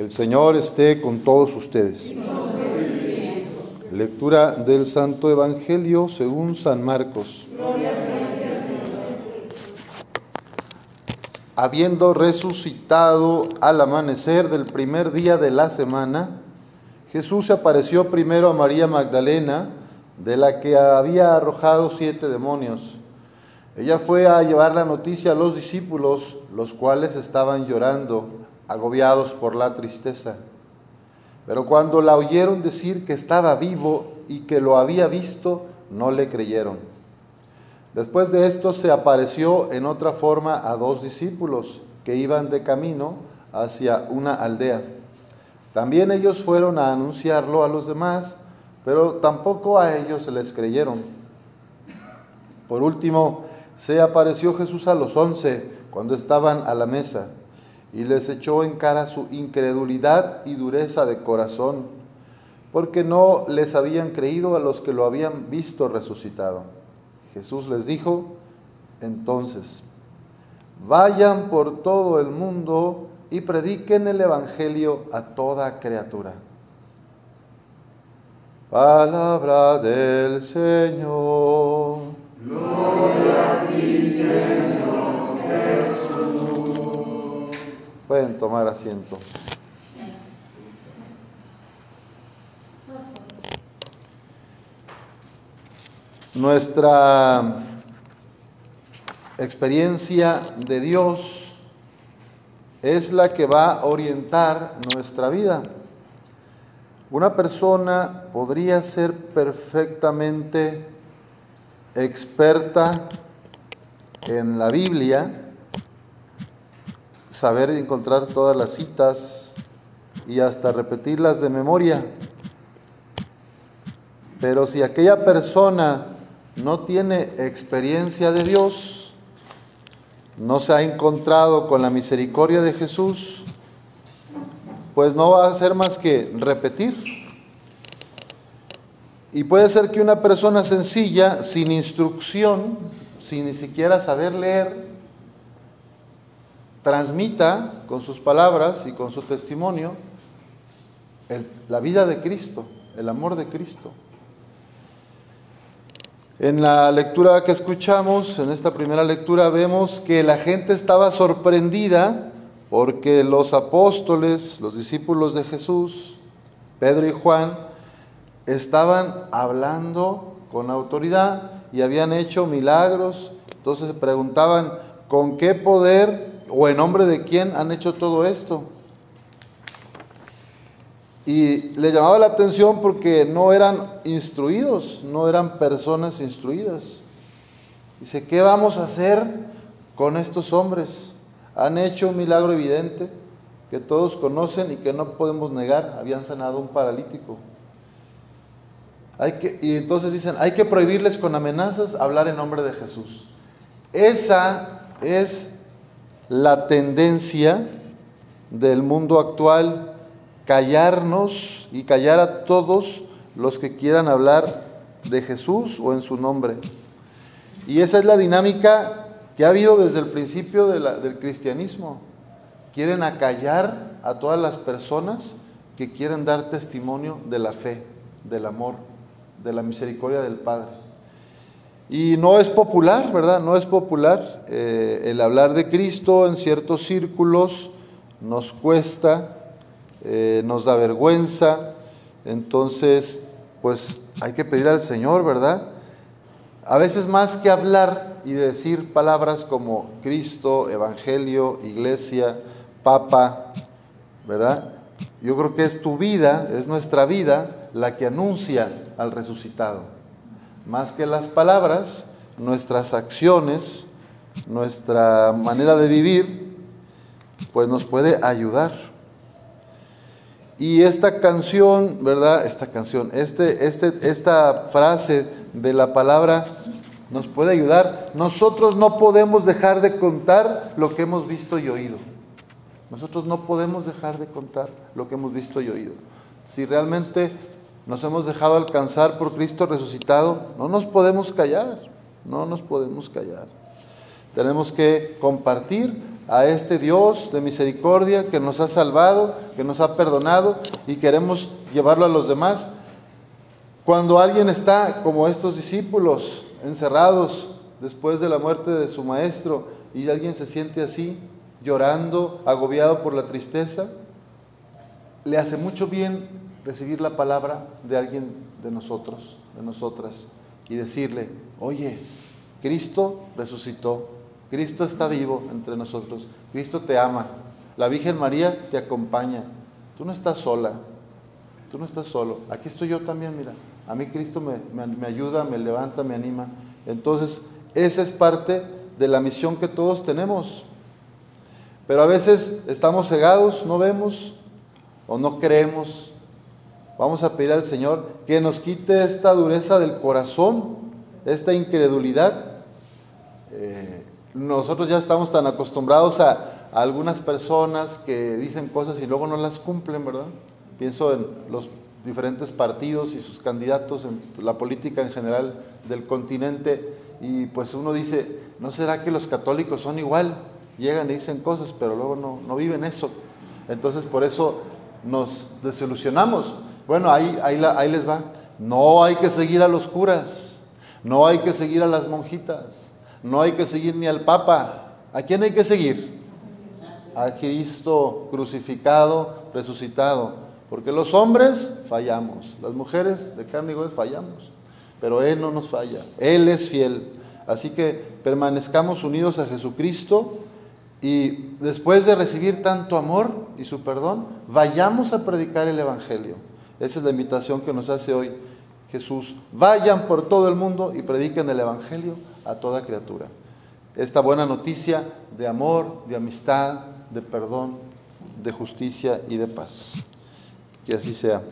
El Señor esté con todos ustedes. Lectura del Santo Evangelio según San Marcos. Habiendo resucitado al amanecer del primer día de la semana, Jesús se apareció primero a María Magdalena, de la que había arrojado siete demonios. Ella fue a llevar la noticia a los discípulos, los cuales estaban llorando, agobiados por la tristeza. Pero cuando la oyeron decir que estaba vivo y que lo había visto, no le creyeron. Después de esto se apareció en otra forma a dos discípulos que iban de camino hacia una aldea. También ellos fueron a anunciarlo a los demás, pero tampoco a ellos les creyeron. Por último, se apareció Jesús a los once cuando estaban a la mesa y les echó en cara su incredulidad y dureza de corazón, porque no les habían creído a los que lo habían visto resucitado. Jesús les dijo, entonces, vayan por todo el mundo y prediquen el Evangelio a toda criatura. Palabra del Señor. Gloria a ti, Señor Pueden tomar asiento. Nuestra experiencia de Dios es la que va a orientar nuestra vida. Una persona podría ser perfectamente experta en la Biblia, saber encontrar todas las citas y hasta repetirlas de memoria. Pero si aquella persona no tiene experiencia de Dios, no se ha encontrado con la misericordia de Jesús, pues no va a hacer más que repetir. Y puede ser que una persona sencilla, sin instrucción, sin ni siquiera saber leer, transmita con sus palabras y con su testimonio la vida de Cristo, el amor de Cristo. En la lectura que escuchamos, en esta primera lectura, vemos que la gente estaba sorprendida porque los apóstoles, los discípulos de Jesús, Pedro y Juan, estaban hablando con autoridad y habían hecho milagros. Entonces se preguntaban, ¿con qué poder o en nombre de quién han hecho todo esto? Y le llamaba la atención porque no eran instruidos, no eran personas instruidas. Dice, ¿qué vamos a hacer con estos hombres? Han hecho un milagro evidente que todos conocen y que no podemos negar. Habían sanado un paralítico. Hay que, y entonces dicen, hay que prohibirles con amenazas hablar en nombre de Jesús. Esa es la tendencia del mundo actual callarnos y callar a todos los que quieran hablar de Jesús o en su nombre. Y esa es la dinámica que ha habido desde el principio del cristianismo. Quieren acallar a todas las personas que quieren dar testimonio de la fe, del amor, de la misericordia del Padre. Y no es popular, ¿verdad? No es popular eh, el hablar de Cristo en ciertos círculos, nos cuesta, eh, nos da vergüenza, entonces pues hay que pedir al Señor, ¿verdad? A veces más que hablar y decir palabras como Cristo, Evangelio, Iglesia, Papa, ¿verdad? Yo creo que es tu vida, es nuestra vida la que anuncia al resucitado. Más que las palabras, nuestras acciones, nuestra manera de vivir, pues nos puede ayudar. Y esta canción, ¿verdad? Esta canción, este, este, esta frase de la palabra nos puede ayudar. Nosotros no podemos dejar de contar lo que hemos visto y oído. Nosotros no podemos dejar de contar lo que hemos visto y oído. Si realmente nos hemos dejado alcanzar por Cristo resucitado, no nos podemos callar, no nos podemos callar. Tenemos que compartir a este Dios de misericordia que nos ha salvado, que nos ha perdonado y queremos llevarlo a los demás. Cuando alguien está como estos discípulos, encerrados después de la muerte de su maestro, y alguien se siente así, llorando, agobiado por la tristeza, le hace mucho bien recibir la palabra de alguien de nosotros, de nosotras, y decirle, oye, Cristo resucitó, Cristo está vivo entre nosotros, Cristo te ama, la Virgen María te acompaña, tú no estás sola, tú no estás solo, aquí estoy yo también, mira, a mí Cristo me, me ayuda, me levanta, me anima. Entonces, esa es parte de la misión que todos tenemos. Pero a veces estamos cegados, no vemos o no creemos. Vamos a pedir al Señor que nos quite esta dureza del corazón, esta incredulidad. Eh, nosotros ya estamos tan acostumbrados a, algunas personas que dicen cosas y luego no las cumplen, ¿verdad? Pienso en los diferentes partidos y sus candidatos en la política en general del continente y pues uno dice, ¿no será que los católicos son igual? Llegan y dicen cosas, pero luego no, no viven eso. Entonces por eso nos desilusionamos. Bueno, ahí, ahí, ahí les va. No hay que seguir a los curas, no hay que seguir a las monjitas, no hay que seguir ni al Papa. ¿A quién hay que seguir? A Cristo crucificado, resucitado porque los hombres fallamos, las mujeres de carne y hueso fallamos, pero Él no nos falla, Él es fiel. Así que permanezcamos unidos a Jesucristo y después de recibir tanto amor y su perdón, vayamos a predicar el Evangelio. Esa es la invitación que nos hace hoy Jesús. Vayan por todo el mundo y prediquen el Evangelio a toda criatura. Esta buena noticia de amor, de amistad, de perdón, de justicia y de paz. Que así sea.